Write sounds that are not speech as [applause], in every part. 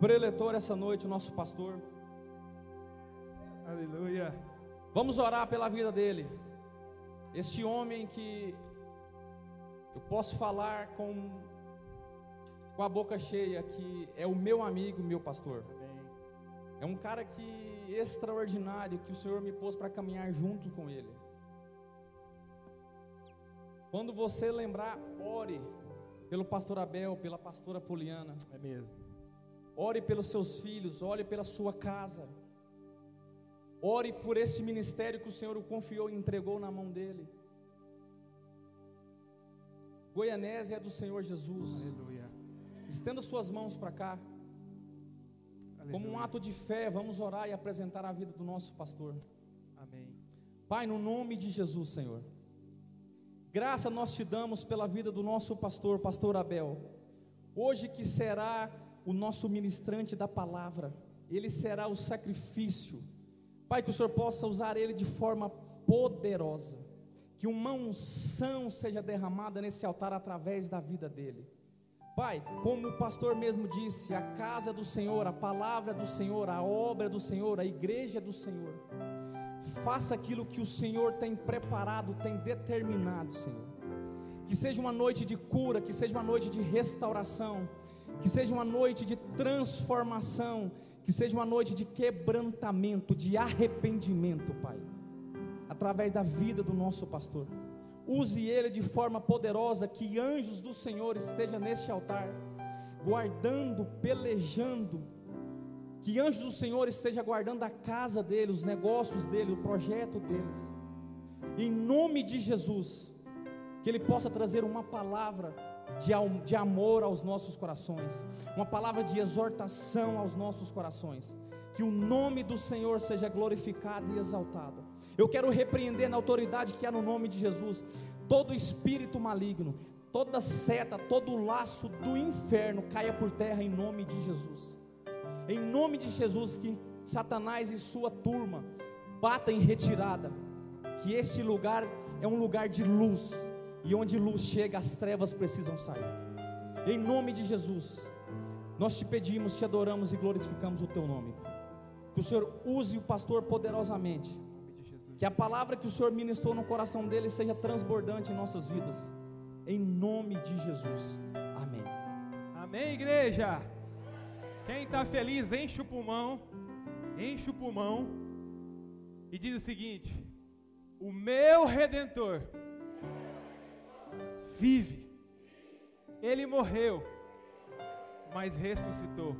preletor essa noite, o nosso pastor. Aleluia. Vamos orar pela vida dele. Este homem que eu posso falar com, com a boca cheia, que é o meu amigo, meu pastor. É um cara que extraordinário que o Senhor me pôs para caminhar junto com ele. Quando você lembrar, ore pelo pastor Abel, pela pastora Poliana. É mesmo. Ore pelos seus filhos, ore pela sua casa. Ore por esse ministério que o Senhor o confiou e entregou na mão dele. Goianésia é do Senhor Jesus. Aleluia. Estenda suas mãos para cá. Como um ato de fé, vamos orar e apresentar a vida do nosso pastor. Amém. Pai, no nome de Jesus, Senhor. Graça nós te damos pela vida do nosso pastor, pastor Abel. Hoje que será o nosso ministrante da palavra, ele será o sacrifício. Pai, que o Senhor possa usar ele de forma poderosa. Que uma unção seja derramada nesse altar através da vida dele. Pai, como o pastor mesmo disse, a casa do Senhor, a palavra do Senhor, a obra do Senhor, a igreja do Senhor. Faça aquilo que o Senhor tem preparado, tem determinado, Senhor. Que seja uma noite de cura, que seja uma noite de restauração, que seja uma noite de transformação, que seja uma noite de quebrantamento, de arrependimento, Pai, através da vida do nosso pastor. Use ele de forma poderosa, que anjos do Senhor estejam neste altar, guardando, pelejando, que anjos do Senhor estejam guardando a casa dele, os negócios dele, o projeto deles. Em nome de Jesus, que ele possa trazer uma palavra de, de amor aos nossos corações, uma palavra de exortação aos nossos corações. Que o nome do Senhor seja glorificado e exaltado. Eu quero repreender na autoridade que há no nome de Jesus todo espírito maligno, toda seta, todo laço do inferno caia por terra em nome de Jesus. Em nome de Jesus que Satanás e sua turma bata em retirada, que este lugar é um lugar de luz e onde luz chega as trevas precisam sair. Em nome de Jesus, nós te pedimos, te adoramos e glorificamos o teu nome. Que o Senhor use o pastor poderosamente que a palavra que o Senhor ministrou no coração dele seja transbordante em nossas vidas. Em nome de Jesus. Amém. Amém, igreja. Quem está feliz, enche o pulmão. Enche o pulmão. E diz o seguinte: O meu redentor vive. Ele morreu, mas ressuscitou.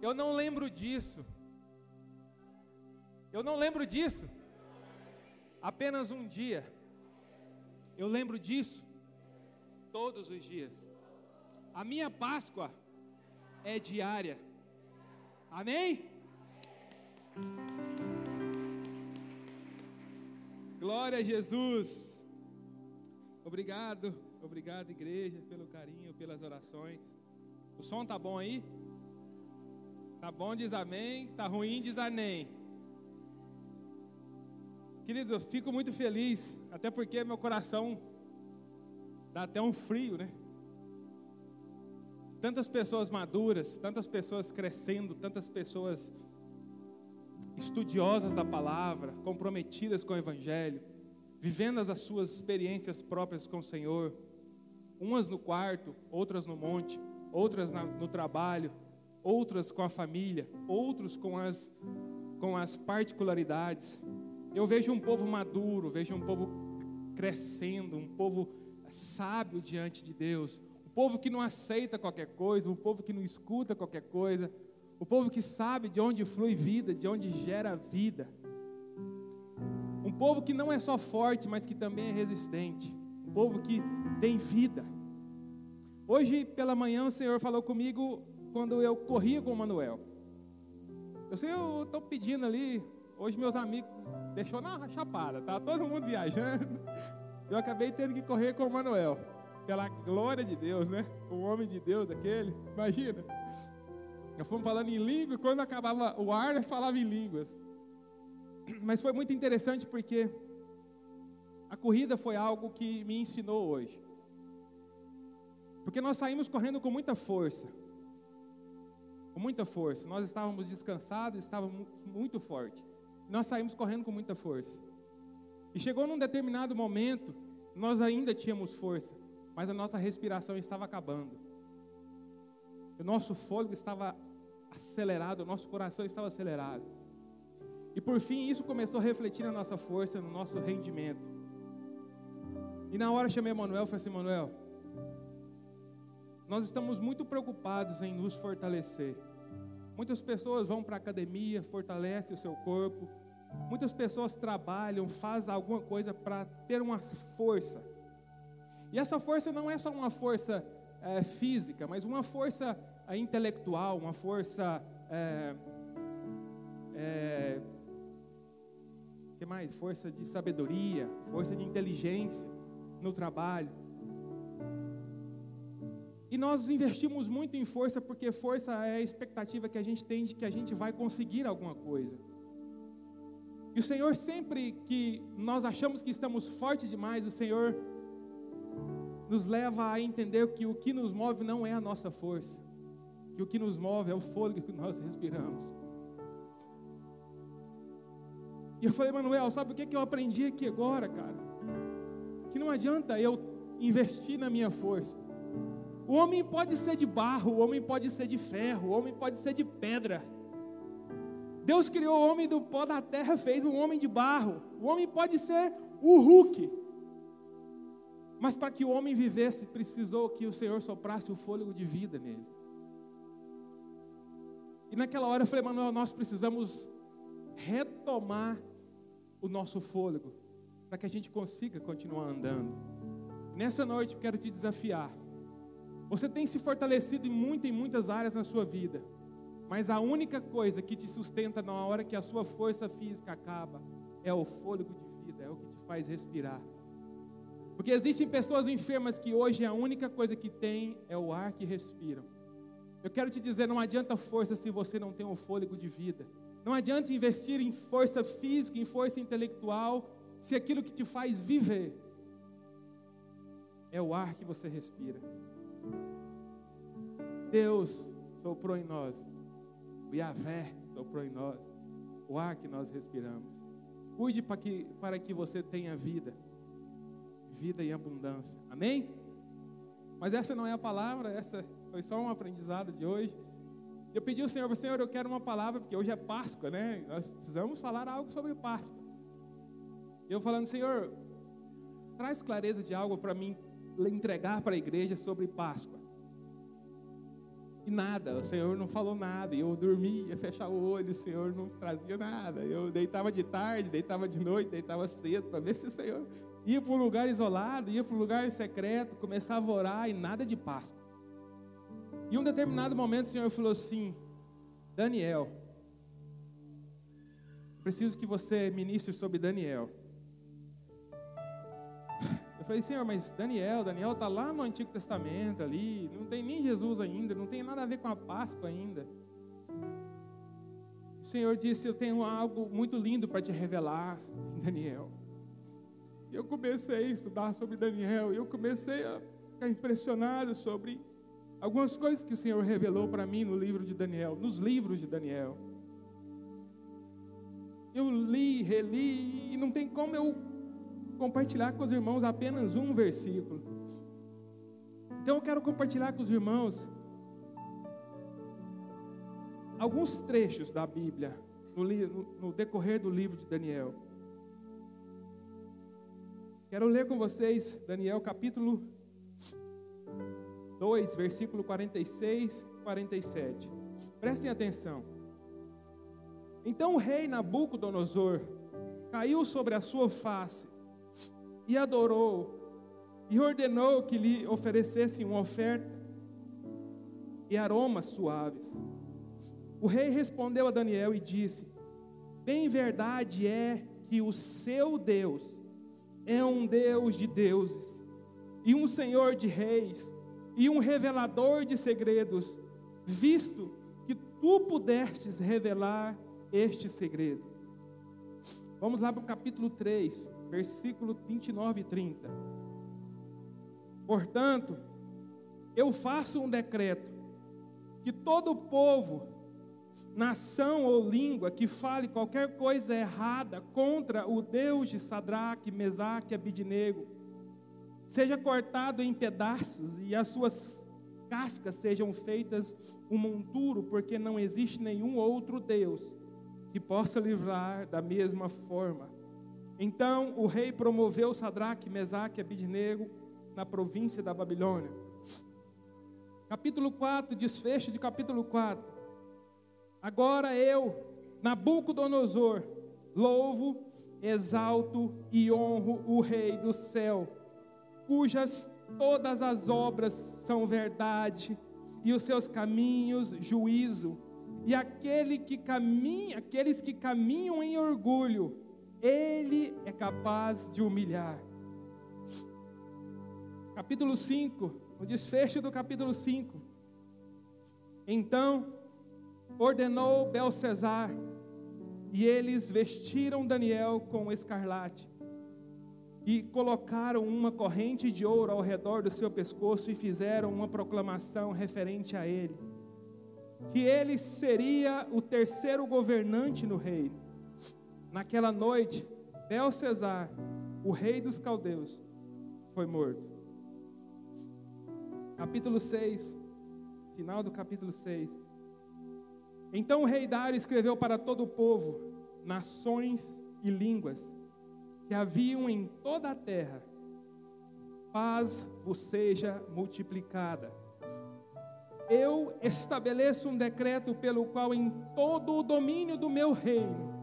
Eu não lembro disso. Eu não lembro disso. Apenas um dia. Eu lembro disso todos os dias. A minha Páscoa é diária. Amém? Glória a Jesus. Obrigado, obrigado igreja pelo carinho, pelas orações. O som tá bom aí? Tá bom diz amém, tá ruim diz amém. Queridos, eu fico muito feliz, até porque meu coração dá até um frio, né? Tantas pessoas maduras, tantas pessoas crescendo, tantas pessoas estudiosas da palavra, comprometidas com o Evangelho, vivendo as suas experiências próprias com o Senhor, umas no quarto, outras no monte, outras no trabalho, outras com a família, outros com as, com as particularidades. Eu vejo um povo maduro, vejo um povo crescendo, um povo sábio diante de Deus, um povo que não aceita qualquer coisa, um povo que não escuta qualquer coisa, um povo que sabe de onde flui vida, de onde gera vida. Povo que não é só forte, mas que também é resistente. Um povo que tem vida. Hoje pela manhã o Senhor falou comigo quando eu corria com o Manuel. Eu sei, eu estou pedindo ali, hoje meus amigos deixou na chapada, tá todo mundo viajando. Eu acabei tendo que correr com o Manuel. Pela glória de Deus, né? O homem de Deus aquele, imagina. Eu fomos falando em língua quando acabava o ar, falava em línguas. [clears throat] Mas foi muito interessante porque a corrida foi algo que me ensinou hoje. Porque nós saímos correndo com muita força. com muita força. Nós estávamos descansados, estávamos muito forte. Nós saímos correndo com muita força. E chegou num determinado momento, nós ainda tínhamos força, mas a nossa respiração estava acabando. O nosso fôlego estava acelerado, o nosso coração estava acelerado. E por fim, isso começou a refletir na nossa força, no nosso rendimento. E na hora chamei Manuel e falei assim: Manuel, nós estamos muito preocupados em nos fortalecer. Muitas pessoas vão para a academia, fortalecem o seu corpo. Muitas pessoas trabalham, fazem alguma coisa para ter uma força. E essa força não é só uma força é, física, mas uma força é, intelectual, uma força. É, que mais? Força de sabedoria, força de inteligência no trabalho. E nós investimos muito em força, porque força é a expectativa que a gente tem de que a gente vai conseguir alguma coisa. E o Senhor, sempre que nós achamos que estamos fortes demais, o Senhor nos leva a entender que o que nos move não é a nossa força, que o que nos move é o fôlego que nós respiramos. E eu falei, Manuel, sabe o que, que eu aprendi aqui agora, cara? Que não adianta eu investir na minha força. O homem pode ser de barro, o homem pode ser de ferro, o homem pode ser de pedra. Deus criou o homem do pó da terra, fez um homem de barro. O homem pode ser o Hulk. Mas para que o homem vivesse, precisou que o Senhor soprasse o fôlego de vida nele. E naquela hora eu falei, Manuel, nós precisamos retomar o nosso fôlego para que a gente consiga continuar andando. Nessa noite quero te desafiar você tem se fortalecido em muitas e muitas áreas na sua vida. Mas a única coisa que te sustenta na hora que a sua força física acaba é o fôlego de vida, é o que te faz respirar. Porque existem pessoas enfermas que hoje a única coisa que tem é o ar que respiram. Eu quero te dizer, não adianta força se você não tem um fôlego de vida. Não adianta investir em força física, em força intelectual, se aquilo que te faz viver é o ar que você respira. Deus soprou em nós, o Yahvé soprou em nós, o ar que nós respiramos. Cuide para que, para que você tenha vida, vida em abundância. Amém? Mas essa não é a palavra, essa foi só um aprendizado de hoje. Eu pedi ao Senhor, Senhor, eu quero uma palavra, porque hoje é Páscoa, né? Nós precisamos falar algo sobre Páscoa. Eu falando, Senhor, traz clareza de algo para mim entregar para a igreja sobre Páscoa. E nada, o Senhor não falou nada. Eu dormia, fechava o olho, o Senhor não trazia nada. Eu deitava de tarde, deitava de noite, deitava cedo, para ver se o Senhor ia para um lugar isolado, ia para um lugar secreto, começava a orar e nada de Páscoa. E um determinado momento o Senhor falou assim: Daniel, preciso que você ministre sobre Daniel falei, Senhor, mas Daniel, Daniel está lá no Antigo Testamento ali, não tem nem Jesus ainda, não tem nada a ver com a Páscoa ainda. O Senhor disse, eu tenho algo muito lindo para te revelar em Daniel. E eu comecei a estudar sobre Daniel, e eu comecei a ficar impressionado sobre algumas coisas que o Senhor revelou para mim no livro de Daniel, nos livros de Daniel. Eu li, reli, e não tem como eu compartilhar com os irmãos apenas um versículo. Então eu quero compartilhar com os irmãos alguns trechos da Bíblia no, no, decorrer do livro de Daniel. Quero ler com vocês Daniel capítulo 2, versículo 46 e 47. Prestem atenção. Então o rei Nabucodonosor caiu sobre a sua face e adorou, e ordenou que lhe oferecessem uma oferta e aromas suaves. O rei respondeu a Daniel e disse: Bem verdade é que o seu Deus é um Deus de deuses, e um Senhor de reis, e um revelador de segredos, visto que tu pudestes revelar este segredo. Vamos lá para o capítulo 3 versículo 29 e 30. Portanto, eu faço um decreto que todo povo nação ou língua que fale qualquer coisa errada contra o Deus de Sadraque, Mesaque e Abidnego, seja cortado em pedaços e as suas cascas sejam feitas um monturo, porque não existe nenhum outro Deus que possa livrar da mesma forma. Então o rei promoveu Sadraque, Mesaque e Abidnego na província da Babilônia. Capítulo 4, desfecho de capítulo 4. Agora eu, Nabucodonosor, louvo, exalto e honro o Rei do céu, cujas todas as obras são verdade e os seus caminhos juízo. E aquele que caminha, aqueles que caminham em orgulho, ele é capaz de humilhar. Capítulo 5, o desfecho do capítulo 5. Então ordenou Belcesar, e eles vestiram Daniel com escarlate, e colocaram uma corrente de ouro ao redor do seu pescoço e fizeram uma proclamação referente a ele, que ele seria o terceiro governante no reino. Naquela noite, Belcesar, o rei dos caldeus, foi morto. Capítulo 6, final do capítulo 6. Então o rei Dário escreveu para todo o povo, nações e línguas que haviam em toda a terra: paz vos seja multiplicada. Eu estabeleço um decreto pelo qual em todo o domínio do meu reino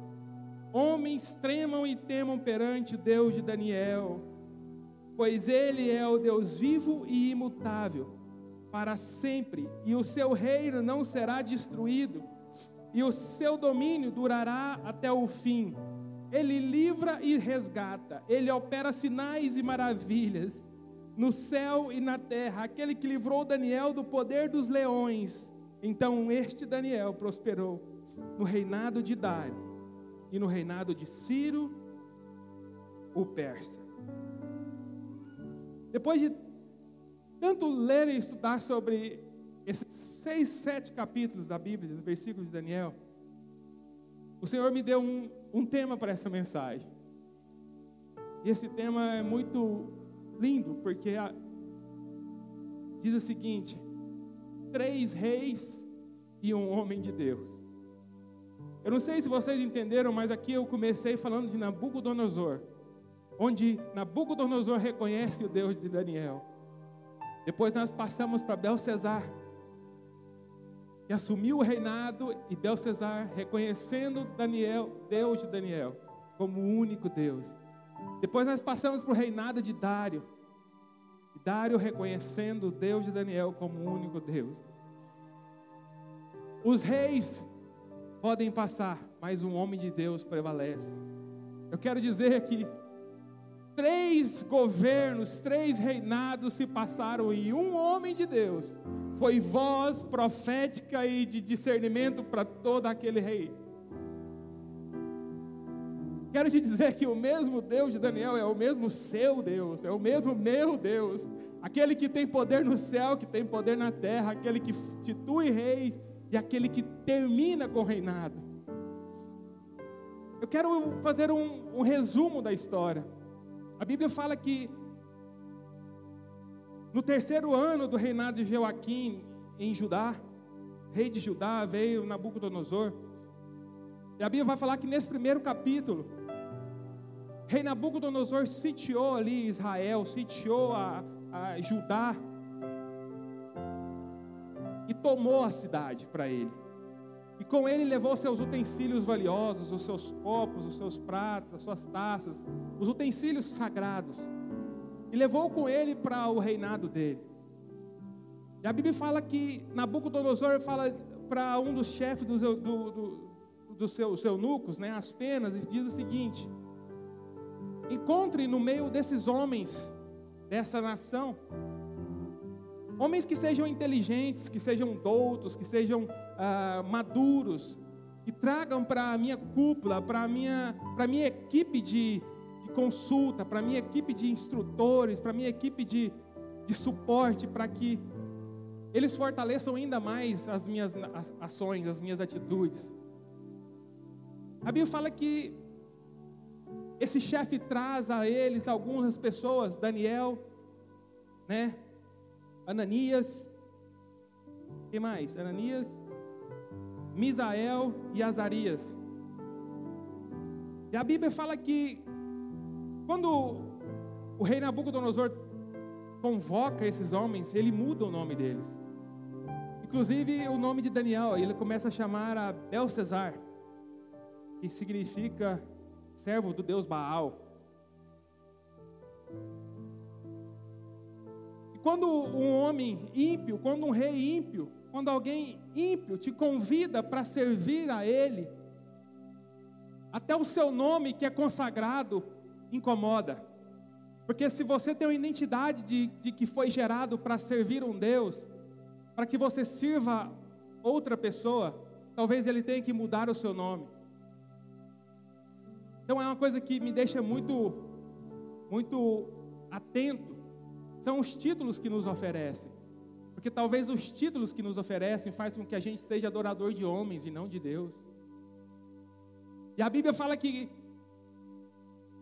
homens tremam e temam perante Deus de Daniel, pois ele é o Deus vivo e imutável para sempre, e o seu reino não será destruído e o seu domínio durará até o fim. Ele livra e resgata, ele opera sinais e maravilhas no céu e na terra, aquele que livrou Daniel do poder dos leões. Então este Daniel prosperou no reinado de Dário e no reinado de Ciro, o persa. Depois de tanto ler e estudar sobre esses seis, sete capítulos da Bíblia, dos versículos de Daniel, o Senhor me deu um, um tema para essa mensagem. E esse tema é muito lindo, porque a, diz o seguinte: três reis e um homem de Deus. Eu não sei se vocês entenderam, mas aqui eu comecei falando de Nabucodonosor, onde Nabucodonosor reconhece o Deus de Daniel. Depois nós passamos para Belcesar, que assumiu o reinado e Belsazar, reconhecendo Daniel, Deus de Daniel, como o único Deus. Depois nós passamos para o reinado de Dário. E Dário reconhecendo o Deus de Daniel como o único Deus. Os reis podem passar, mas um homem de Deus prevalece. Eu quero dizer que três governos, três reinados se passaram e um homem de Deus foi voz profética e de discernimento para todo aquele rei. Quero te dizer que o mesmo Deus de Daniel é o mesmo seu Deus, é o mesmo meu Deus, aquele que tem poder no céu, que tem poder na terra, aquele que institui reis e aquele que termina com o reinado. Eu quero fazer um, um resumo da história. A Bíblia fala que no terceiro ano do reinado de Joaquim em Judá, rei de Judá, veio Nabucodonosor. E a Bíblia vai falar que nesse primeiro capítulo, rei Nabucodonosor sitiou ali Israel, sitiou a, a Judá e tomou a cidade para ele. E com ele levou seus utensílios valiosos, os seus copos, os seus pratos, as suas taças, os utensílios sagrados e levou com ele para o reinado dele. E a Bíblia fala que Nabucodonosor fala para um dos chefes dos do, do, do seu, seu eunucos, né, as penas, e diz o seguinte: encontre no meio desses homens, dessa nação, homens que sejam inteligentes, que sejam doutos, que sejam ah, maduros, e tragam para a minha cúpula, para a minha, minha equipe de consulta, para a minha equipe de instrutores, para a minha equipe de, de suporte, para que eles fortaleçam ainda mais as minhas ações, as minhas atitudes. A Bíblia fala que esse chefe traz a eles algumas pessoas, Daniel, né? Ananias, quem mais? Ananias, Misael e Azarias. E a Bíblia fala que quando o rei Nabucodonosor convoca esses homens, ele muda o nome deles. Inclusive o nome de Daniel, ele começa a chamar a Belcesar, que significa servo do Deus Baal. Quando um homem ímpio, quando um rei ímpio, quando alguém ímpio te convida para servir a ele, até o seu nome que é consagrado incomoda. Porque se você tem uma identidade de, de que foi gerado para servir um Deus, para que você sirva outra pessoa, talvez ele tenha que mudar o seu nome. Então é uma coisa que me deixa muito, muito atento. São os títulos que nos oferecem. Porque talvez os títulos que nos oferecem fazem com que a gente seja adorador de homens e não de Deus. E a Bíblia fala que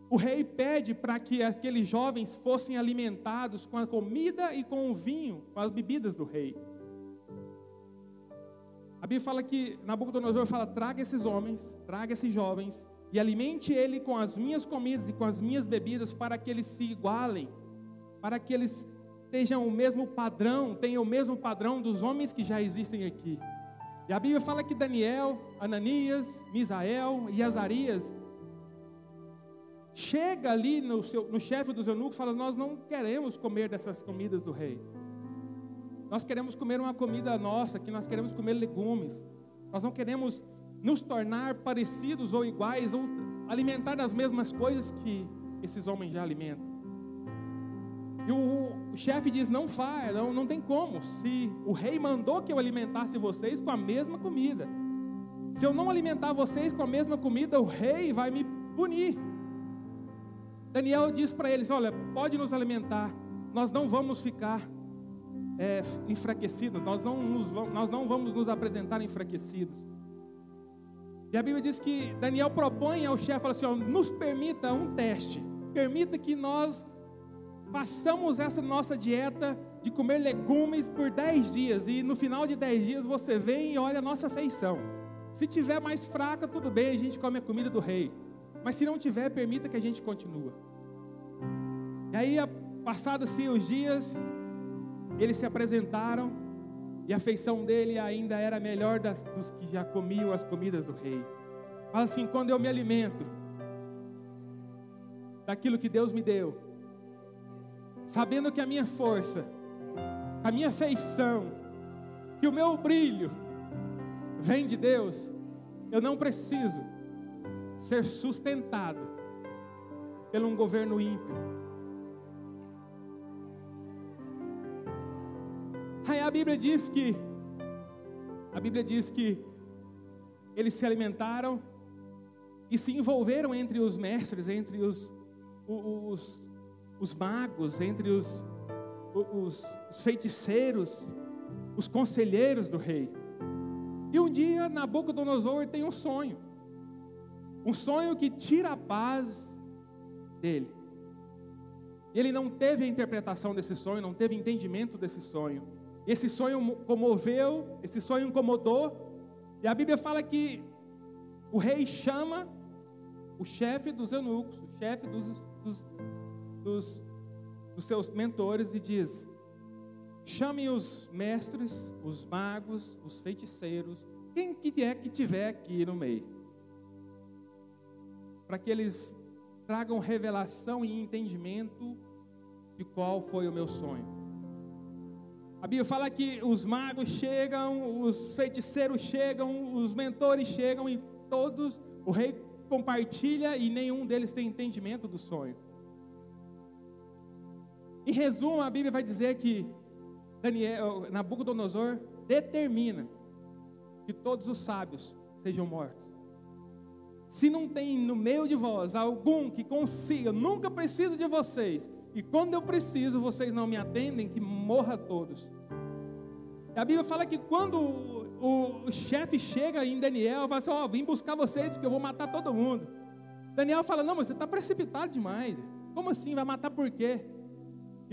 o rei pede para que aqueles jovens fossem alimentados com a comida e com o vinho, com as bebidas do rei. A Bíblia fala que Nabucodonosor fala: traga esses homens, traga esses jovens e alimente ele com as minhas comidas e com as minhas bebidas, para que eles se igualem, para que eles tenham o mesmo padrão, tenham o mesmo padrão dos homens que já existem aqui. E a Bíblia fala que Daniel, Ananias, Misael e Azarias chega ali no, seu, no chefe dos eunucos e fala: Nós não queremos comer dessas comidas do rei. Nós queremos comer uma comida nossa, que nós queremos comer legumes. Nós não queremos nos tornar parecidos ou iguais, ou alimentar as mesmas coisas que esses homens já alimentam. E o, chefe diz: não faz, não, não tem como. Se o rei mandou que eu alimentasse vocês com a mesma comida, se eu não alimentar vocês com a mesma comida, o rei vai me punir. Daniel diz para eles: olha, pode nos alimentar, nós não vamos ficar é, enfraquecidos, nós não, nos, nós não vamos nos apresentar enfraquecidos. E a Bíblia diz que Daniel propõe ao chefe, fala assim, nos permita um teste, permita que nós façamos essa nossa dieta de comer legumes por 10 dias, e no final de 10 dias você vem e olha a nossa feição. Se tiver mais fraca, tudo bem, a gente come a comida do rei. Mas se não tiver, permita que a gente continue. E aí, passados-se os dias, eles se apresentaram e a feição dele ainda era melhor das, dos que já comiam as comidas do rei. Fala assim: quando eu me alimento daquilo que Deus me deu, sabendo que a minha força, a minha feição, que o meu brilho vem de Deus, eu não preciso ser sustentado pelo um governo ímpio. Aí a Bíblia diz que a Bíblia diz que eles se alimentaram e se envolveram entre os mestres, entre os, os, os magos, entre os, os, os feiticeiros, os conselheiros do rei. E um dia Nabucodonosor tem um sonho. Um sonho que tira a paz dele. Ele não teve a interpretação desse sonho, não teve entendimento desse sonho. Esse sonho comoveu, esse sonho incomodou. E a Bíblia fala que o rei chama o chefe dos eunucos, o chefe dos, dos, dos, dos seus mentores e diz: chame os mestres, os magos, os feiticeiros, quem que é que tiver aqui no meio, para que eles tragam revelação e entendimento de qual foi o meu sonho. A Bíblia fala que os magos chegam, os feiticeiros chegam, os mentores chegam e todos, o rei compartilha e nenhum deles tem entendimento do sonho. Em resumo, a Bíblia vai dizer que Daniel, Nabucodonosor determina que todos os sábios sejam mortos. Se não tem no meio de vós algum que consiga, nunca preciso de vocês, e quando eu preciso, vocês não me atendem, que morra todos. A Bíblia fala que quando o, o, chefe chega em Daniel, fala assim: Ó, oh, vim buscar vocês porque eu vou matar todo mundo. Daniel fala: Não, mas você está precipitado demais. Como assim? Vai matar por quê?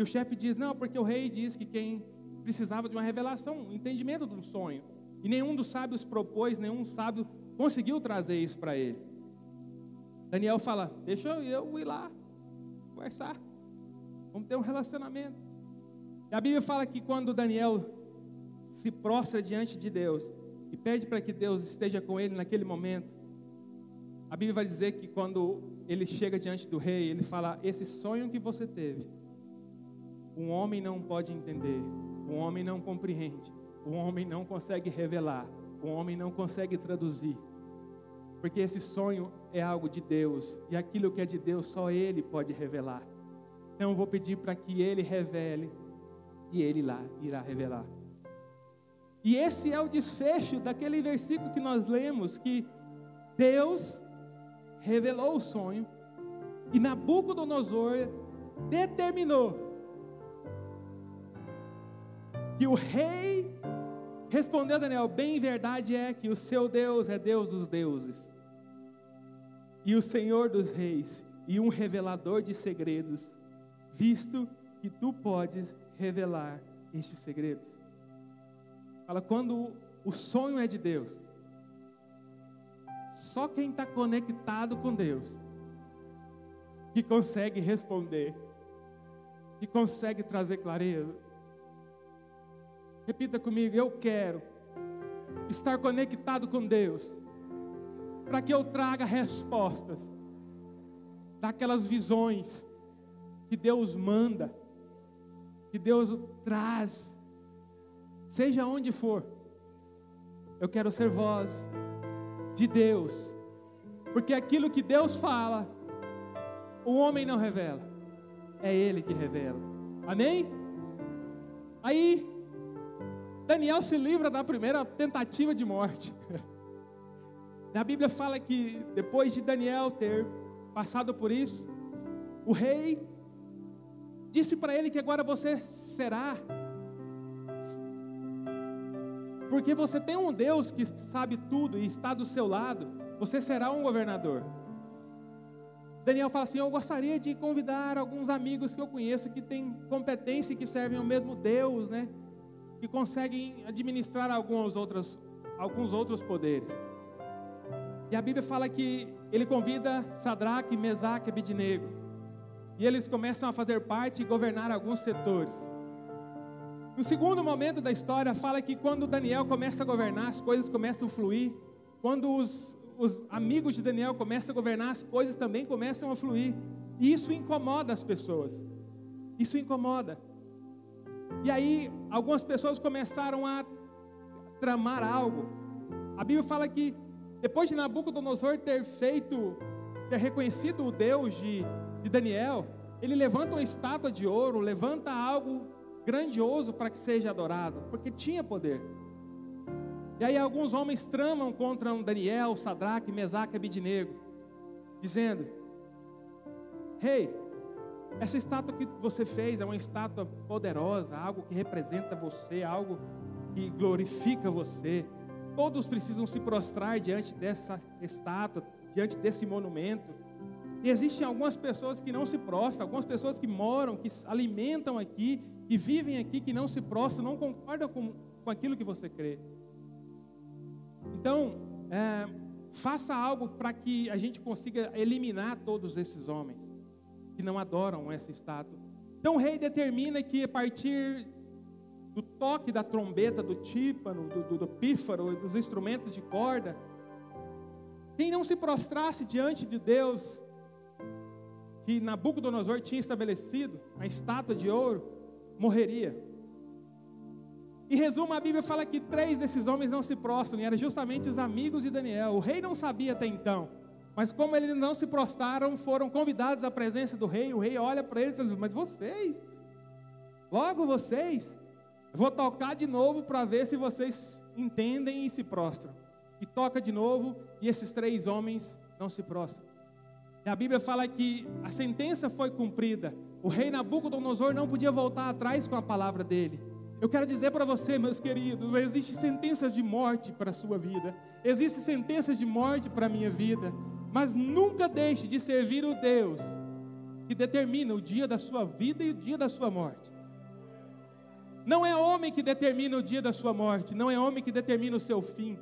E o chefe diz: Não, porque o rei diz que quem precisava de uma revelação, um entendimento de um sonho. E nenhum dos sábios propôs, nenhum sábio conseguiu trazer isso para ele. Daniel fala: Deixa eu ir lá conversar. Vamos ter um relacionamento. E a Bíblia fala que quando Daniel se prostra diante de Deus e pede para que Deus esteja com ele naquele momento, a Bíblia vai dizer que quando ele chega diante do rei, ele fala: Esse sonho que você teve, um homem não pode entender, um homem não compreende, um homem não consegue revelar, um homem não consegue traduzir. Porque esse sonho é algo de Deus, e aquilo que é de Deus só Ele pode revelar. Então eu vou pedir para que Ele revele, e Ele lá irá revelar. E esse é o desfecho daquele versículo que nós lemos, que Deus revelou o sonho, e Nabucodonosor determinou que o rei respondeu Daniel: Bem verdade é que o seu Deus é Deus dos deuses, e o Senhor dos reis, e um revelador de segredos, visto que tu podes revelar estes segredos. Fala, quando o sonho é de Deus, só quem está conectado com Deus que consegue responder, que consegue trazer clareza. Repita comigo: eu quero estar conectado com Deus, para que eu traga respostas daquelas visões que Deus manda, que Deus traz, seja onde for. Eu quero ser voz de Deus, porque aquilo que Deus fala, o homem não revela, é Ele que revela. Amém? Aí Daniel se livra da primeira tentativa de morte. [laughs] A Bíblia fala que depois de Daniel ter passado por isso, o rei disse para ele que agora você será. Porque você tem um Deus que sabe tudo e está do seu lado, você será um governador. Daniel fala assim: Eu gostaria de convidar alguns amigos que eu conheço que têm competência e que servem ao mesmo Deus, né? Que conseguem administrar alguns outros, alguns outros poderes. E a Bíblia fala que ele convida Sadraque, Mesaque e Abidnego. E eles começam a fazer parte e governar alguns setores. No segundo momento da história, fala que quando Daniel começa a governar, as coisas começam a fluir. Quando os, os amigos de Daniel começam a governar, as coisas também começam a fluir. E isso incomoda as pessoas. Isso incomoda. E aí, algumas pessoas começaram a tramar algo. A Bíblia fala que depois de Nabucodonosor ter feito, ter reconhecido o Deus de, de Daniel, ele levanta uma estátua de ouro, levanta algo grandioso para que seja adorado, porque tinha poder. E aí alguns homens tramam contra um Daniel, Sadraque, Mesaque e Abidinego, dizendo: Rei, hey, essa estátua que você fez é uma estátua poderosa, algo que representa você, algo que glorifica você. Todos precisam se prostrar diante dessa estátua, diante desse monumento. E existem algumas pessoas que não se prostram, algumas pessoas que moram, que alimentam aqui, que vivem aqui, que não se prostram, não concordam com, com aquilo que você crê. Então, é, faça algo para que a gente consiga eliminar todos esses homens que não adoram essa estátua. Então o rei determina que a partir do toque da trombeta, do tímpano, do, do, do pífaro, dos instrumentos de corda, quem não se prostrasse diante de Deus, que Nabucodonosor tinha estabelecido, a estátua de ouro, morreria. Em resumo, a Bíblia fala que três desses homens não se prostram, e eram justamente os amigos de Daniel. O rei não sabia até então. Mas como eles não se prostraram, foram convidados à presença do rei. O rei olha para eles e diz: Mas vocês, logo vocês, vou tocar de novo para ver se vocês entendem e se prostram. E toca de novo, e esses três homens não se prostram. E a Bíblia fala que a sentença foi cumprida. O rei Nabucodonosor não podia voltar atrás com a palavra dele. Eu quero dizer para você, meus queridos, existe sentenças de morte para a sua vida, existe sentenças de morte para a minha vida, mas nunca deixe de servir o Deus que determina o dia da sua vida e o dia da sua morte. Não é homem que determina o dia da sua morte, não é homem que determina o seu fim.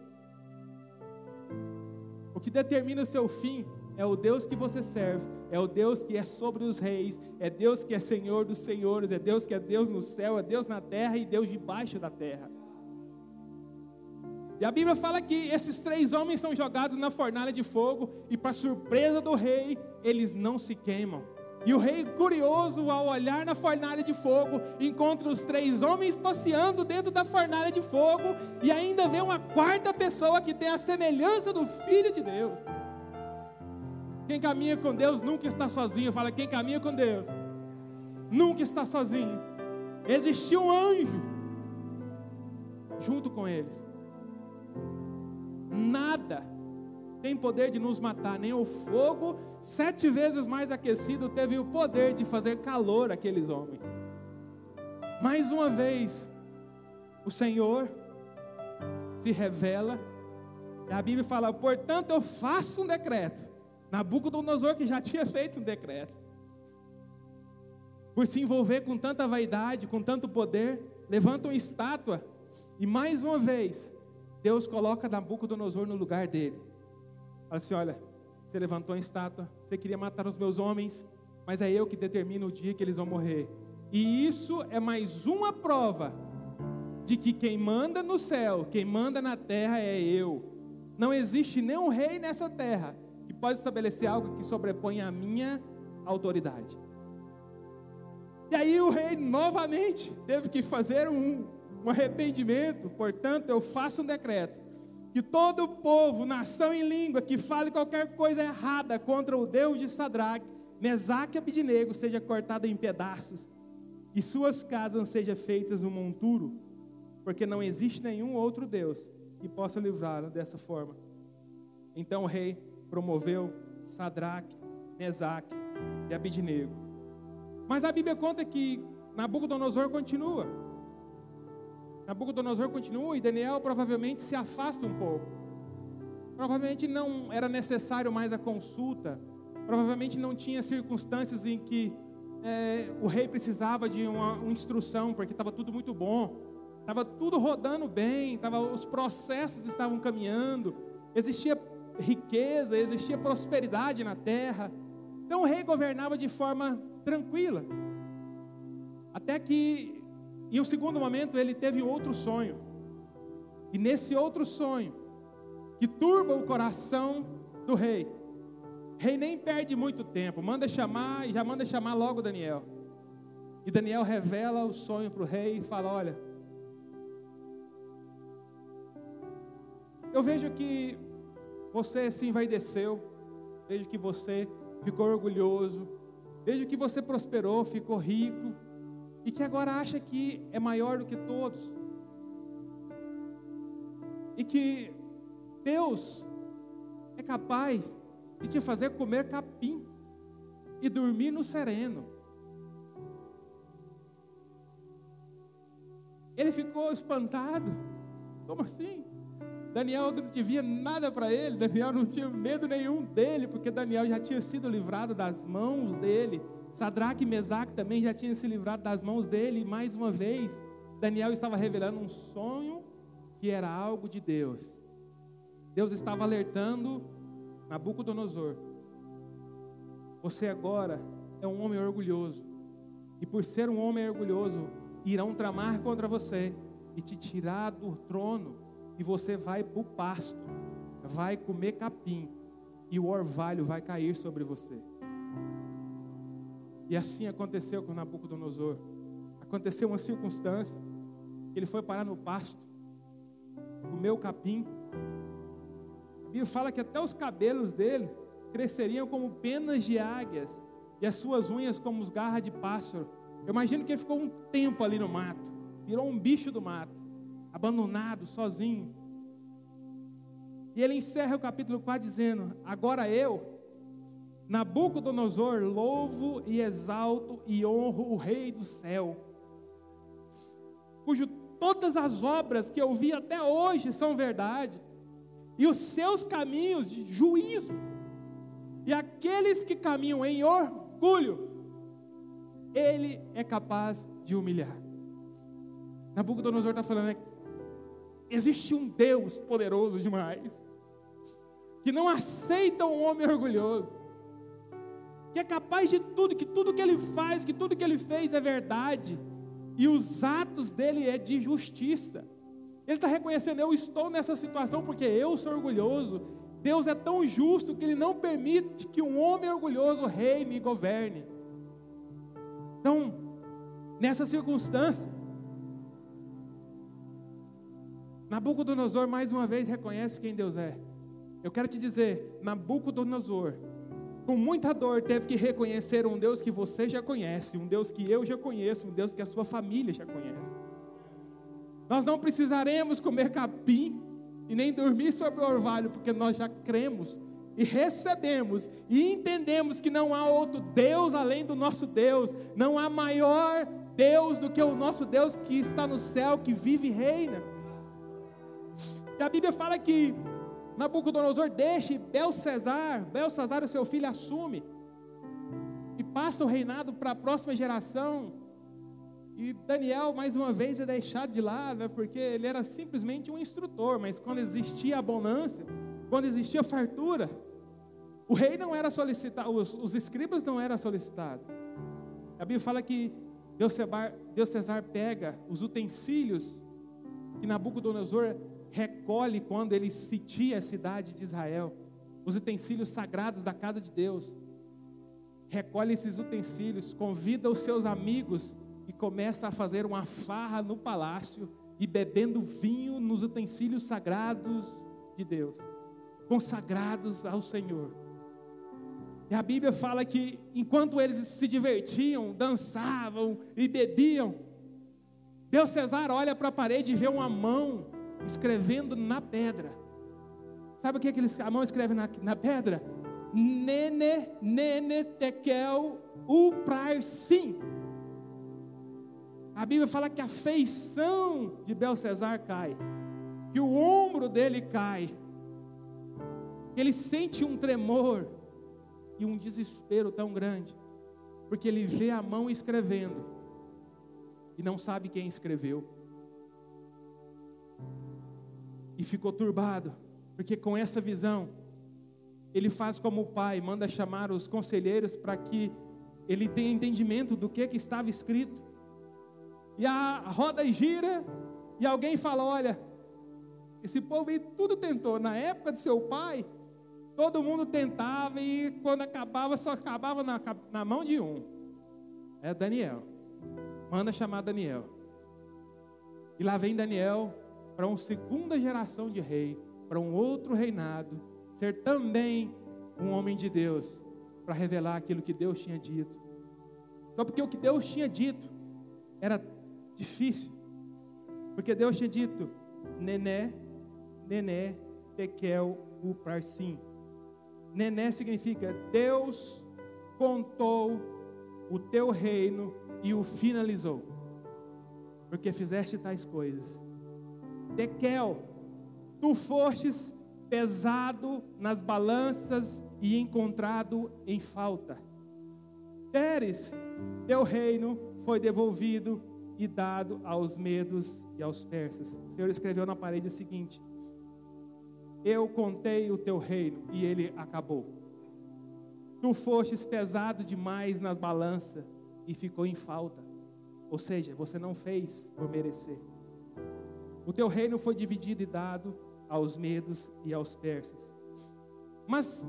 O que determina o seu fim é o Deus que você serve, é o Deus que é sobre os reis, é Deus que é Senhor dos senhores, é Deus que é Deus no céu, é Deus na terra e Deus debaixo da terra. E a Bíblia fala que esses três homens são jogados na fornalha de fogo e, para surpresa do rei, eles não se queimam. E o rei, curioso ao olhar na fornalha de fogo, encontra os três homens passeando dentro da fornalha de fogo e ainda vê uma quarta pessoa que tem a semelhança do Filho de Deus. Quem caminha com Deus nunca está sozinho. Fala, quem caminha com Deus nunca está sozinho. Existiu um anjo junto com eles. Nada tem poder de nos matar, nem o fogo, sete vezes mais aquecido, teve o poder de fazer calor aqueles homens. Mais uma vez, o Senhor se revela, e a Bíblia fala: portanto, eu faço um decreto Nabucodonosor que já [laughs] tinha feito um decreto. Por se envolver com tanta vaidade, com tanto poder, levanta uma estátua e mais uma vez Deus coloca Nabucodonosor no lugar dele. Fala assim: olha, você levantou uma estátua, você queria matar os meus homens, mas é eu que determino o dia que eles vão morrer. E isso é mais uma prova de que quem manda no céu, quem manda na terra é eu. Não existe nenhum rei nessa terra pode estabelecer algo que sobrepõe a minha autoridade. E aí o rei novamente teve que fazer um, um arrependimento, portanto, eu faço um decreto que todo povo, nação e língua que fale qualquer coisa errada contra o Deus de Sadraque, Mesaque e Abidnego seja cortado em pedaços e suas casas sejam feitas um monturo, porque não existe nenhum outro Deus que possa livrá-lo dessa forma. Então o rei promoveu Sadraque, Mesaque e Abidnego. Mas a Bíblia conta que Nabucodonosor continua. Nabucodonosor continua e Daniel provavelmente se afasta um pouco. Provavelmente não era necessário mais a consulta. Provavelmente não tinha circunstâncias em que é, o rei precisava de uma, uma instrução, porque estava tudo muito bom. Estava tudo rodando bem, tava, os processos estavam caminhando. Existia riqueza, existia prosperidade na terra. Então o rei governava de forma tranquila. Até que, em um segundo momento, ele teve outro sonho. E nesse outro sonho, que turba o coração do rei, o rei nem perde muito tempo, manda chamar e já manda chamar logo Daniel. E Daniel revela o sonho para o rei e fala: Olha, eu vejo que você se envaideceu. Vejo que você ficou orgulhoso. Vejo que você prosperou, ficou rico. E que agora acha que é maior do que todos. E que Deus é capaz de te fazer comer capim e dormir no sereno. Ele ficou espantado. Como assim? Daniel não devia nada para ele, Daniel não tinha medo nenhum dele, porque Daniel já tinha sido livrado das mãos dele. Sadraque e Mesaque também já tinham se livrado das mãos dele, e mais uma vez, Daniel estava revelando um sonho que era algo de Deus. Deus estava alertando Nabucodonosor: Você agora é um homem orgulhoso, e por ser um homem orgulhoso, irão tramar contra você e te tirar do trono e você vai para o pasto, vai comer capim, e o orvalho vai cair sobre você. E assim aconteceu com Nabucodonosor. Aconteceu uma circunstância, ele foi parar no pasto, comeu capim. Bíblia fala que até os cabelos dele cresceriam como penas de águias, e as suas unhas como os garras de pássaro. Eu imagino que ele ficou um tempo ali no mato, virou um bicho do mato abandonado, sozinho. E ele encerra o capítulo 4 dizendo: Agora eu, Nabucodonosor, louvo e exalto e honro o Rei do céu, cujo todas as obras que eu vi até hoje são verdade, e os seus caminhos de juízo, e aqueles que caminham em orgulho, ele é capaz de humilhar. Nabucodonosor está falando, é, existe um Deus poderoso demais, que não aceita um homem orgulhoso, é capaz de tudo, que tudo que ele faz, que tudo que ele fez é verdade, e os atos dele é de justiça. Ele está reconhecendo, eu estou nessa situação porque eu sou orgulhoso. Deus é tão justo que ele não permite que um homem orgulhoso reine e governe. Então, nessa circunstância, Nabucodonosor mais uma vez reconhece quem Deus é. Eu quero te dizer, Nabucodonosor com muita dor, teve que reconhecer um Deus que você já conhece, um Deus que eu já conheço, um Deus que a sua família já conhece. Nós não precisaremos comer capim e nem dormir sobre o orvalho, porque nós já cremos e recebemos e entendemos que não há outro Deus além do nosso Deus, não há maior Deus do que o nosso Deus que está no céu, que vive e reina. E a Bíblia fala que Nabucodonosor deixa Belsazar, Belsazar, o seu filho, assume e passa o reinado para a próxima geração. E Daniel, mais uma vez, é deixado de lado, né, porque ele era simplesmente um instrutor, mas quando existia abundância, quando existia fartura, o rei não era solicitado, os, os escribas não eram solicitados. A Bíblia fala que Deus Cesar pega os utensílios que Nabucodonosor recolhe quando ele sitia a cidade de Israel, os utensílios sagrados da casa de Deus. Recolhe esses utensílios, convida os seus amigos e começa a fazer uma farra no palácio e bebendo vinho nos utensílios sagrados de Deus, consagrados ao Senhor. E a Bíblia fala que enquanto eles se divertiam, dançavam e bebiam, Deus Cesar olha para a parede e vê uma mão escrevendo na pedra. Sabe o que, é que eles, a mão escreve na, na pedra? Nene, nene, tekel, sim. A Bíblia fala que a feição de Belsezar cai, que o ombro dele cai, que ele sente um tremor e um desespero tão grande, porque ele vê a mão escrevendo e não sabe quem escreveu e ficou turbado, porque com essa visão, ele faz como o pai, manda chamar os conselheiros para que ele tenha entendimento do que, que estava escrito. E a roda gira, e alguém fala: Olha, esse povo aí tudo tentou. Na época de seu pai, todo mundo tentava, e quando acabava, só acabava na, na mão de um. É Daniel. Manda chamar Daniel. E lá vem Daniel, para uma segunda geração de rei, para um outro reinado, ser também um homem de Deus, para revelar aquilo que Deus tinha dito. Só porque o que Deus tinha dito era difícil. Porque Deus tinha dito: Nené, Nené, Tekel, Uparsim. Nené significa Deus contou o teu reino e o finalizou. Porque fizeste tais coisas. Tekel, tu fostes pesado nas balanças e encontrado em falta. Teres, teu reino foi devolvido e dado aos medos e aos persas. O Senhor escreveu na parede o seguinte: Eu contei o teu reino e ele acabou. Tu fostes pesado demais nas balanças e ficou em falta. Ou seja, você não fez por merecer. O teu reino foi dividido e dado aos medos e aos persas. Mas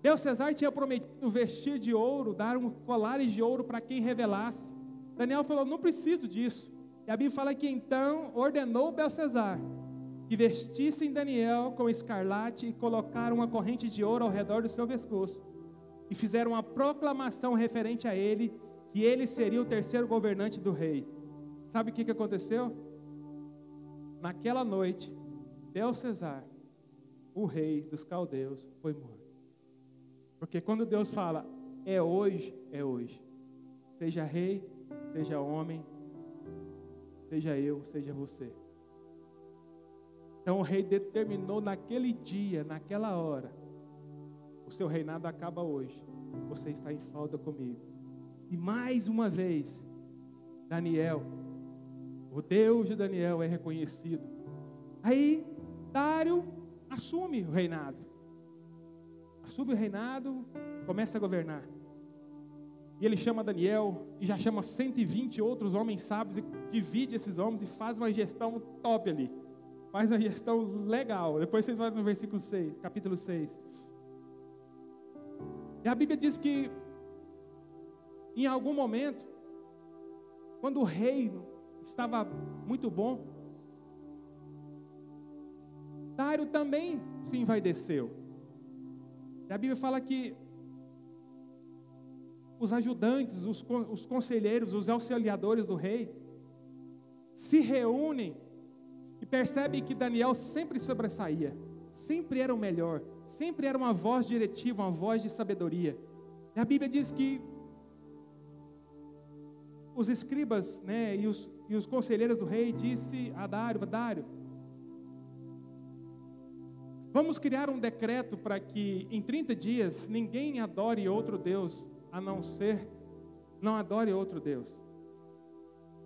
Deus Cesar tinha prometido vestir de ouro, dar um colares de ouro para quem revelasse. Daniel falou: Não preciso disso. E a Bíblia fala que então ordenou Belsezar que vestissem Daniel com escarlate e colocaram uma corrente de ouro ao redor do seu pescoço. E fizeram uma proclamação referente a ele, que ele seria o terceiro governante do rei. Sabe o que aconteceu? Naquela noite, Belsezar, o rei dos caldeus, foi morto. Porque quando Deus fala, é hoje, é hoje. Seja rei, seja homem, seja eu, seja você. Então o rei determinou naquele dia, naquela hora, o seu reinado acaba hoje. Você está em falta comigo. E mais uma vez, Daniel, o Deus de Daniel é reconhecido. Aí Dário assume o reinado. Assume o reinado, começa a governar. E ele chama Daniel e já chama 120 outros homens sábios e divide esses homens e faz uma gestão top ali. Faz uma gestão legal. Depois vocês vão no versículo 6, capítulo 6. E a Bíblia diz que em algum momento, quando o reino estava muito bom, Dário também se envaideceu. E a Bíblia fala que os ajudantes, os, os conselheiros, os auxiliadores do rei, se reúnem e percebem que Daniel sempre sobressaía, sempre era o melhor, sempre era uma voz diretiva, uma voz de sabedoria. E a Bíblia diz que os escribas né, e, os, e os conselheiros do rei disse a Dário, Dário, vamos criar um decreto para que em 30 dias ninguém adore outro Deus a não ser, não adore outro Deus.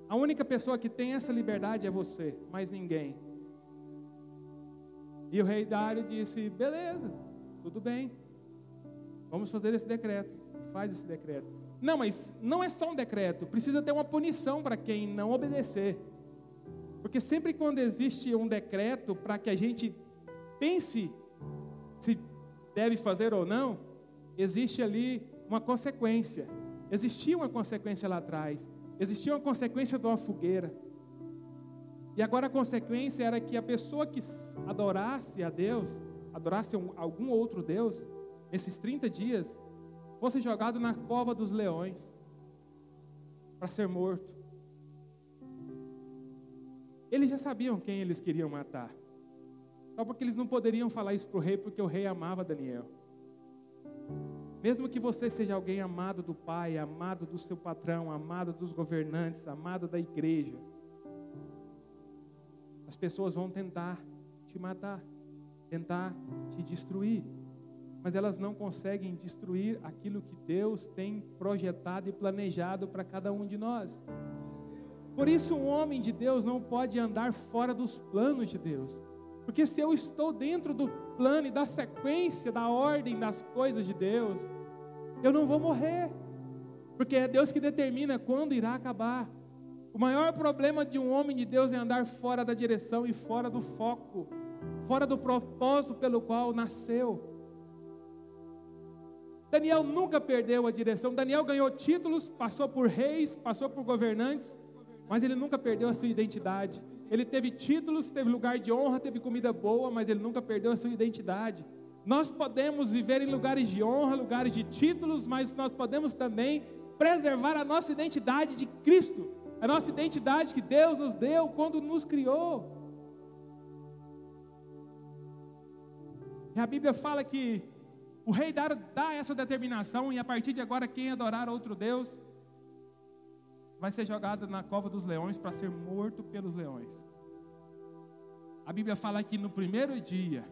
A única pessoa que tem essa liberdade é você, mais ninguém. E o rei Dário disse: beleza, tudo bem, vamos fazer esse decreto. Faz esse decreto. Não, mas não é só um decreto, precisa ter uma punição para quem não obedecer. Porque sempre quando existe um decreto para que a gente pense se deve fazer ou não, existe ali uma consequência. Existia uma consequência lá atrás. Existia uma consequência de uma fogueira. E agora a consequência era que a pessoa que adorasse a Deus, adorasse algum outro Deus, nesses 30 dias, fosse jogado na cova dos leões para ser morto. Eles já sabiam quem eles queriam matar. Só porque eles não poderiam falar isso para o rei, porque o rei amava Daniel. Mesmo que você seja alguém amado do pai, amado do seu patrão, amado dos governantes, amado da igreja, as pessoas vão tentar te matar, tentar te destruir, mas elas não conseguem destruir aquilo que Deus tem projetado e planejado para cada um de nós. Por isso, um homem de Deus não pode andar fora dos planos de Deus. Porque se eu estou dentro do plano e da sequência, da ordem das coisas de Deus, eu não vou morrer. Porque é Deus que determina quando irá acabar. O maior problema de um homem de Deus é andar fora da direção e fora do foco, fora do propósito pelo qual nasceu. Daniel nunca perdeu a direção. Daniel ganhou títulos, passou por reis, passou por governantes, mas ele nunca perdeu a sua identidade. Ele teve títulos, teve lugar de honra, teve comida boa, mas ele nunca perdeu a sua identidade. Nós podemos viver em lugares de honra, lugares de títulos, mas nós podemos também preservar a nossa identidade de Cristo, a nossa identidade que Deus nos deu quando nos criou. E a Bíblia fala que o rei dá, essa determinação, e a partir de agora, quem adorar outro Deus vai ser jogado na cova dos leões para ser morto pelos leões. A Bíblia fala que no primeiro dia,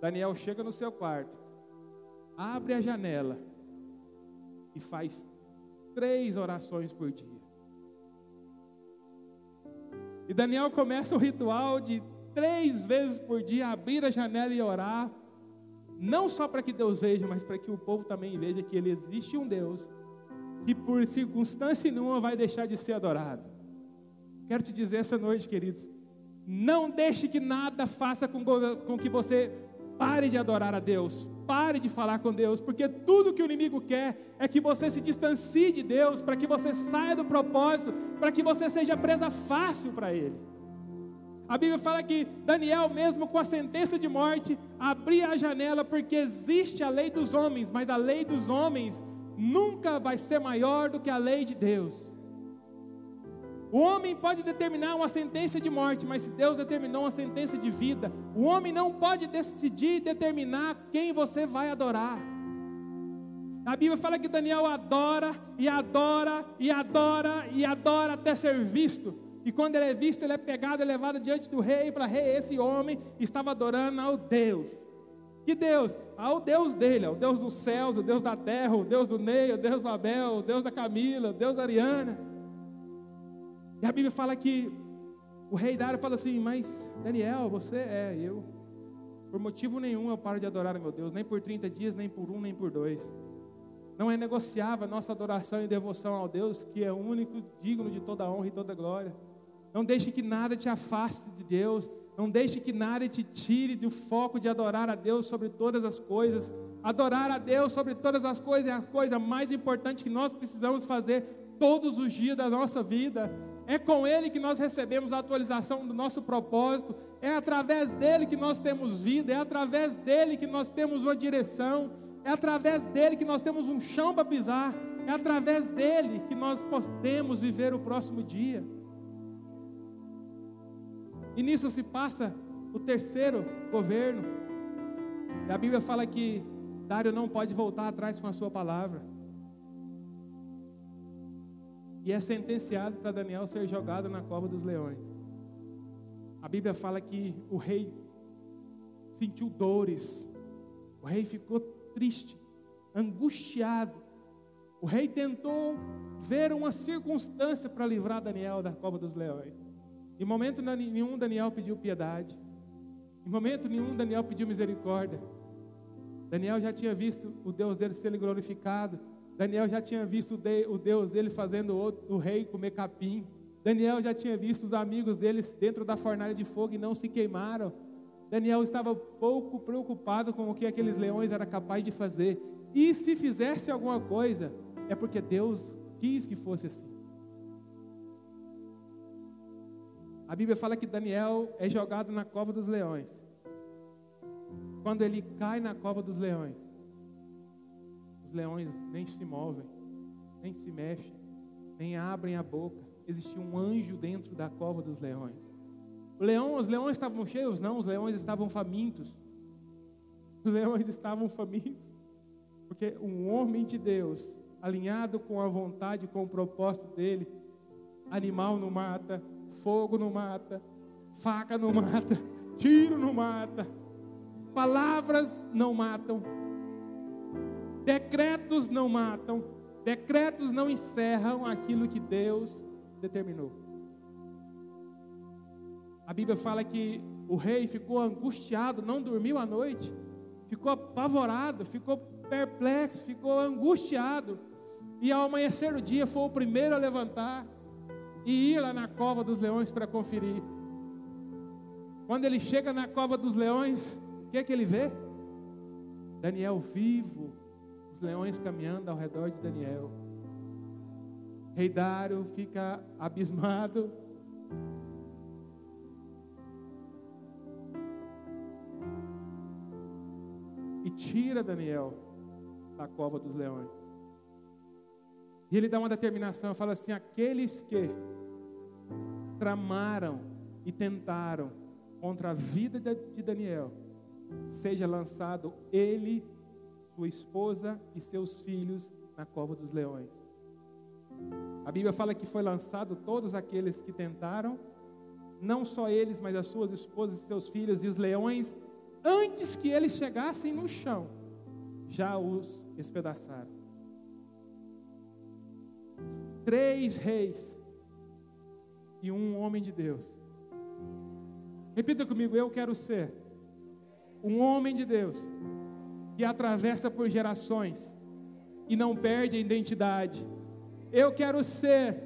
Daniel chega no seu quarto, abre a janela e faz três orações por dia. E Daniel começa o ritual de três vezes por dia abrir a janela e orar, não só para que Deus veja, mas para que o povo também veja que ele existe um Deus que por circunstância nenhuma vai deixar de ser adorado. Quero te dizer essa noite, queridos, não deixe que nada faça com, com que você pare de adorar a Deus, pare de falar com Deus, porque tudo que o inimigo quer é que você se distancie de Deus, para que você saia do propósito, para que você seja presa fácil para Ele. A Bíblia fala que Daniel, mesmo com a sentença de morte, abria a janela, porque existe a lei dos homens, mas a lei dos homens nunca vai ser maior do que a lei de Deus. O homem pode determinar uma sentença de morte, mas se Deus determinou uma sentença de vida, o homem não pode decidir determinar quem você vai adorar. A Bíblia fala que Daniel adora e adora e adora e adora até ser visto. E quando ele é visto, ele é pegado e levado diante do rei e fala: Rei, esse homem estava adorando ao Deus. Que Deus? Ao Deus dele, ao Deus dos céus, o Deus da terra, o Deus do Ney, o Deus do Abel, o Deus da Camila, o Deus da Ariana. E a Bíblia fala que o rei Dário fala assim: Mas Daniel, você é eu. Por motivo nenhum eu paro de adorar meu Deus, nem por 30 dias, nem por um, nem por dois. Não é negociável a nossa adoração e devoção ao Deus, que é único, digno de toda honra e toda glória. Não deixe que nada te afaste de Deus. Não deixe que nada te tire do foco de adorar a Deus sobre todas as coisas. Adorar a Deus sobre todas as coisas é a coisa mais importante que nós precisamos fazer todos os dias da nossa vida. É com Ele que nós recebemos a atualização do nosso propósito. É através dele que nós temos vida. É através dele que nós temos uma direção. É através dele que nós temos um chão para pisar. É através dele que nós podemos viver o próximo dia. E nisso se passa o terceiro governo. E a Bíblia fala que Dário não pode voltar atrás com a sua palavra. E é sentenciado para Daniel ser jogado na cova dos leões. A Bíblia fala que o rei sentiu dores. O rei ficou triste, angustiado. O rei tentou ver uma circunstância para livrar Daniel da cova dos leões. Em momento nenhum Daniel pediu piedade. Em momento nenhum Daniel pediu misericórdia. Daniel já tinha visto o Deus dele ser glorificado. Daniel já tinha visto o Deus dele fazendo o rei comer capim. Daniel já tinha visto os amigos deles dentro da fornalha de fogo e não se queimaram. Daniel estava pouco preocupado com o que aqueles leões eram capazes de fazer. E se fizesse alguma coisa, é porque Deus quis que fosse assim. A Bíblia fala que Daniel é jogado na cova dos leões. Quando ele cai na cova dos leões, os leões nem se movem, nem se mexem, nem abrem a boca. Existia um anjo dentro da cova dos leões. Leão, os leões estavam cheios? Não, os leões estavam famintos. Os leões estavam famintos. Porque um homem de Deus, alinhado com a vontade, com o propósito dele, animal não mata, fogo não mata, faca não mata, [laughs] tiro não mata, palavras não matam, decretos não matam, decretos não encerram aquilo que Deus determinou. A Bíblia fala que o rei ficou angustiado, não dormiu à noite, ficou apavorado, ficou perplexo, ficou angustiado. E ao amanhecer o dia foi o primeiro a levantar e ir lá na cova dos leões para conferir. Quando ele chega na cova dos leões, o que é que ele vê? Daniel vivo, os leões caminhando ao redor de Daniel. Rei Dário fica abismado. E tira Daniel da cova dos leões. E ele dá uma determinação, fala assim: aqueles que tramaram e tentaram contra a vida de Daniel, seja lançado ele, sua esposa e seus filhos na cova dos leões. A Bíblia fala que foi lançado todos aqueles que tentaram, não só eles, mas as suas esposas e seus filhos e os leões, antes que eles chegassem no chão, já os espedaçaram três reis e um homem de Deus. Repita comigo: eu quero ser um homem de Deus que atravessa por gerações e não perde a identidade. Eu quero ser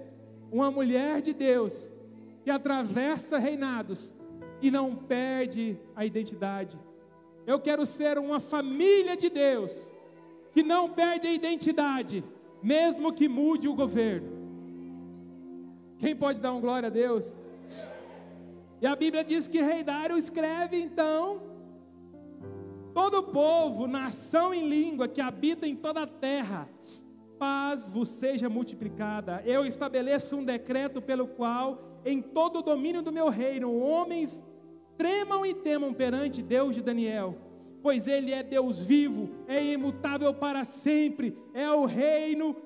uma mulher de Deus que atravessa reinados e não perde a identidade. Eu quero ser uma família de Deus que não perde a identidade mesmo que mude o governo. Quem pode dar um glória a Deus? E a Bíblia diz que Rei Dário escreve então: todo povo, nação e língua que habita em toda a terra, paz vos seja multiplicada. Eu estabeleço um decreto pelo qual, em todo o domínio do meu reino, homens tremam e temam perante Deus de Daniel pois Ele é Deus vivo, é imutável para sempre, é o reino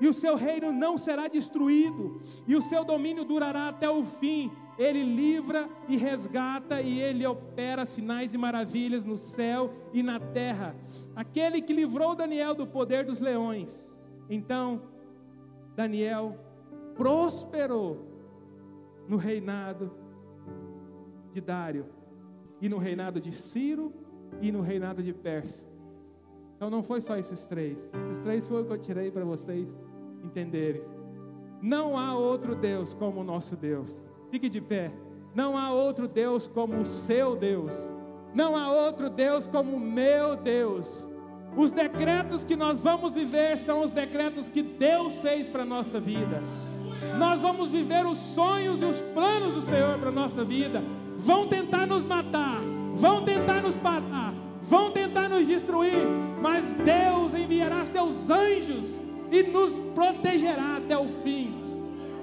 e o seu reino não será destruído, e o seu domínio durará até o fim. Ele livra e resgata, e ele opera sinais e maravilhas no céu e na terra. Aquele que livrou Daniel do poder dos leões. Então, Daniel prosperou no reinado de Dário, e no reinado de Ciro, e no reinado de Pérsia. Então não foi só esses três. Esses três foi o que eu tirei para vocês entenderem. Não há outro Deus como o nosso Deus. Fique de pé. Não há outro Deus como o seu Deus. Não há outro Deus como o meu Deus. Os decretos que nós vamos viver são os decretos que Deus fez para a nossa vida. Nós vamos viver os sonhos e os planos do Senhor para a nossa vida. Vão tentar nos matar, vão tentar vão tentar nos destruir, mas Deus enviará seus anjos e nos protegerá até o fim.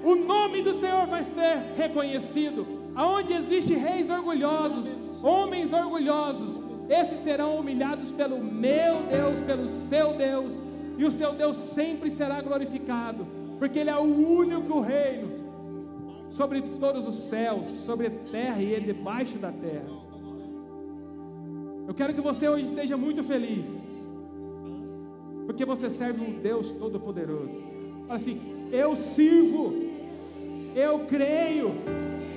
O nome do Senhor vai ser reconhecido. Aonde existe reis orgulhosos, homens orgulhosos, esses serão humilhados pelo meu Deus, pelo seu Deus, e o seu Deus sempre será glorificado, porque Ele é o único reino sobre todos os céus, sobre a terra e debaixo da terra. Eu quero que você hoje esteja muito feliz, porque você serve um Deus Todo-Poderoso. Fala assim: eu sirvo, eu creio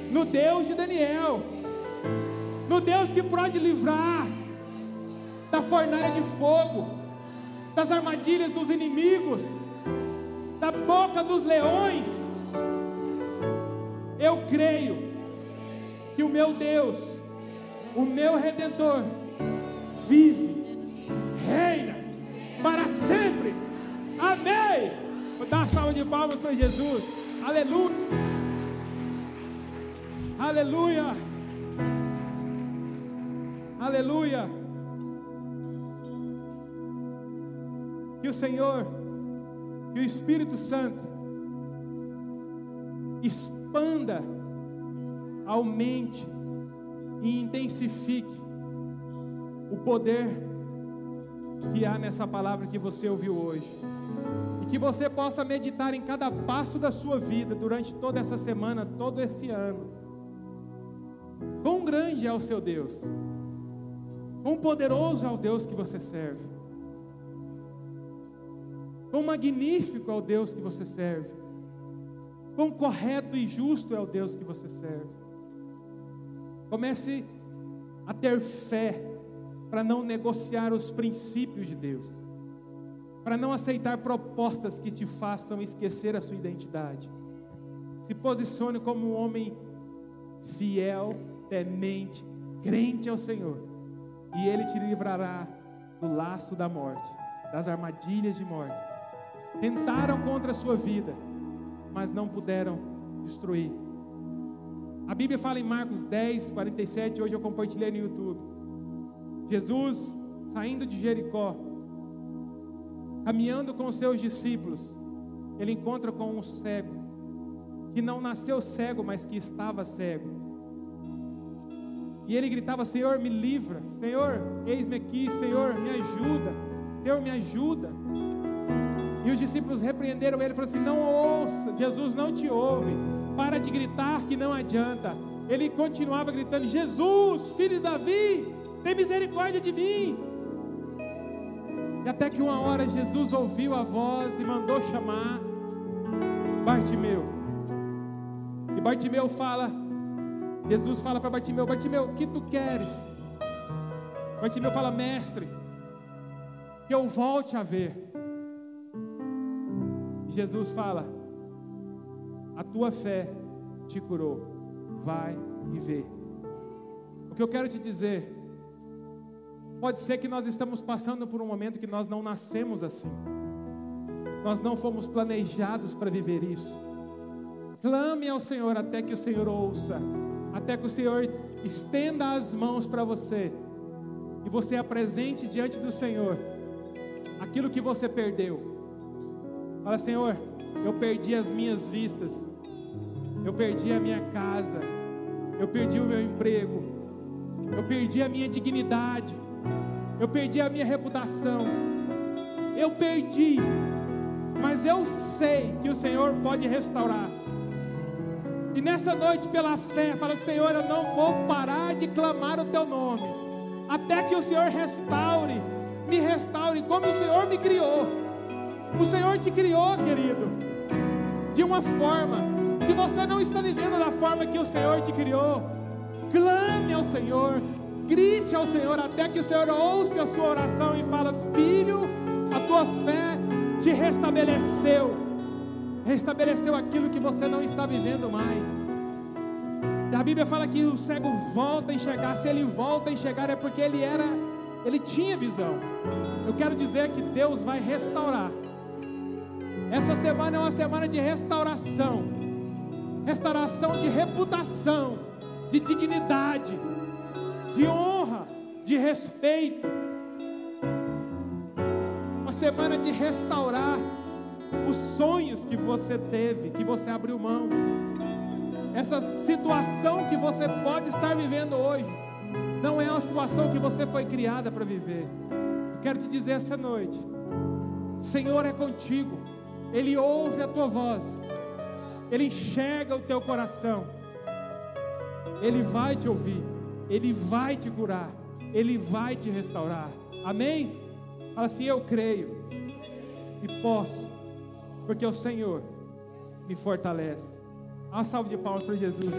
no Deus de Daniel, no Deus que pode livrar da fornalha de fogo, das armadilhas dos inimigos, da boca dos leões. Eu creio que o meu Deus, o meu redentor, vive, reina para sempre. Amém. Vou dar uma salva de palmas para Jesus. Aleluia. Aleluia. Aleluia. Que o Senhor, que o Espírito Santo expanda, aumente e intensifique o poder que há nessa palavra que você ouviu hoje. E que você possa meditar em cada passo da sua vida durante toda essa semana, todo esse ano. Quão grande é o seu Deus, quão poderoso é o Deus que você serve. Quão magnífico é o Deus que você serve. Quão correto e justo é o Deus que você serve. Comece a ter fé para não negociar os princípios de Deus, para não aceitar propostas que te façam esquecer a sua identidade. Se posicione como um homem fiel, temente, crente ao Senhor, e Ele te livrará do laço da morte, das armadilhas de morte tentaram contra a sua vida, mas não puderam destruir. A Bíblia fala em Marcos 10, 47, hoje eu compartilhei no YouTube. Jesus saindo de Jericó, caminhando com seus discípulos, ele encontra com um cego, que não nasceu cego, mas que estava cego. E ele gritava: Senhor, me livra, Senhor, eis-me aqui, Senhor, me ajuda, Senhor, me ajuda. E os discípulos repreenderam ele falaram assim: Não ouça, Jesus não te ouve. Para de gritar que não adianta. Ele continuava gritando: Jesus, filho de Davi, tem misericórdia de mim. E até que uma hora Jesus ouviu a voz e mandou chamar Bartimeu. E Bartimeu fala, Jesus fala para Bartimeu: Bartimeu, o que tu queres? Bartimeu fala: Mestre, que eu volte a ver. Jesus fala: A tua fé te curou. Vai e vê. O que eu quero te dizer, pode ser que nós estamos passando por um momento que nós não nascemos assim. Nós não fomos planejados para viver isso. Clame ao Senhor até que o Senhor ouça, até que o Senhor estenda as mãos para você e você apresente diante do Senhor aquilo que você perdeu Fala, Senhor, eu perdi as minhas vistas, eu perdi a minha casa, eu perdi o meu emprego, eu perdi a minha dignidade, eu perdi a minha reputação, eu perdi, mas eu sei que o Senhor pode restaurar. E nessa noite, pela fé, fala: Senhor, eu não vou parar de clamar o teu nome, até que o Senhor restaure, me restaure como o Senhor me criou. O Senhor te criou, querido, de uma forma. Se você não está vivendo da forma que o Senhor te criou, clame ao Senhor, grite ao Senhor até que o Senhor ouça a sua oração e fala: Filho, a tua fé te restabeleceu, restabeleceu aquilo que você não está vivendo mais. A Bíblia fala que o cego volta a enxergar. Se ele volta a enxergar é porque ele era, ele tinha visão. Eu quero dizer que Deus vai restaurar. Essa semana é uma semana de restauração, restauração de reputação, de dignidade, de honra, de respeito. Uma semana de restaurar os sonhos que você teve, que você abriu mão. Essa situação que você pode estar vivendo hoje, não é uma situação que você foi criada para viver. Eu quero te dizer essa noite: Senhor é contigo, Ele ouve a tua voz, Ele enxerga o teu coração, Ele vai te ouvir, Ele vai te curar, Ele vai te restaurar. Amém? Fala assim: Eu creio e posso, porque o Senhor me fortalece. Uma salva de palmas para Jesus.